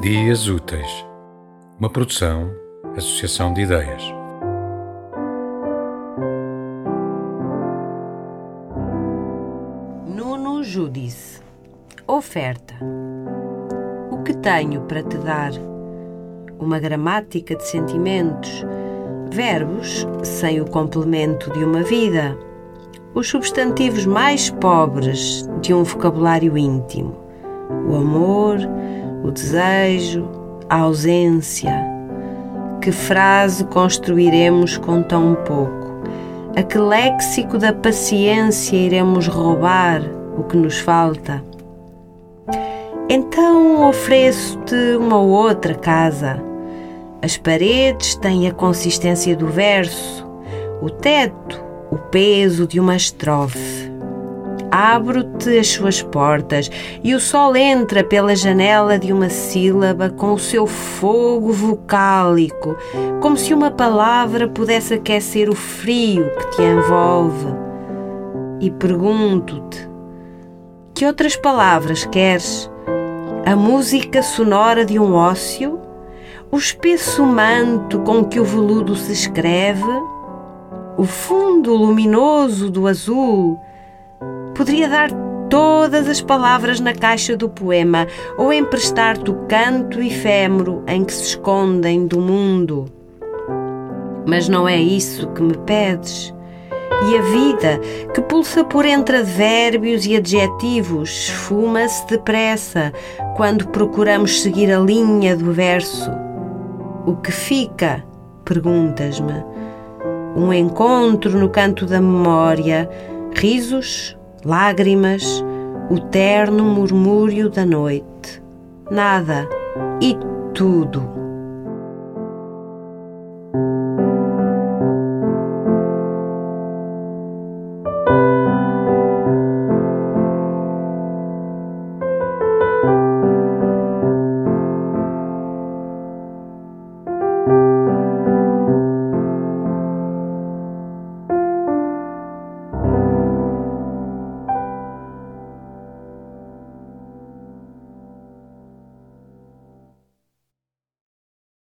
Dias Úteis, uma produção, associação de ideias. Nuno Judice. Oferta. O que tenho para te dar? Uma gramática de sentimentos, verbos sem o complemento de uma vida, os substantivos mais pobres de um vocabulário íntimo, o amor, o desejo, a ausência. Que frase construiremos com tão pouco? A que léxico da paciência iremos roubar o que nos falta? Então ofereço-te uma outra casa. As paredes têm a consistência do verso, o teto, o peso de uma estrofe abro-te as suas portas e o sol entra pela janela de uma sílaba com o seu fogo vocálico, como se uma palavra pudesse aquecer o frio que te envolve. E pergunto-te: que outras palavras queres? A música sonora de um ócio? O espesso manto com que o veludo se escreve? O fundo luminoso do azul? Poderia dar todas as palavras na caixa do poema ou emprestar-te o canto efêmero em que se escondem do mundo. Mas não é isso que me pedes. E a vida, que pulsa por entre advérbios e adjetivos, esfuma-se depressa quando procuramos seguir a linha do verso. O que fica? Perguntas-me. Um encontro no canto da memória, risos, lágrimas, o terno murmúrio da noite. Nada e tudo.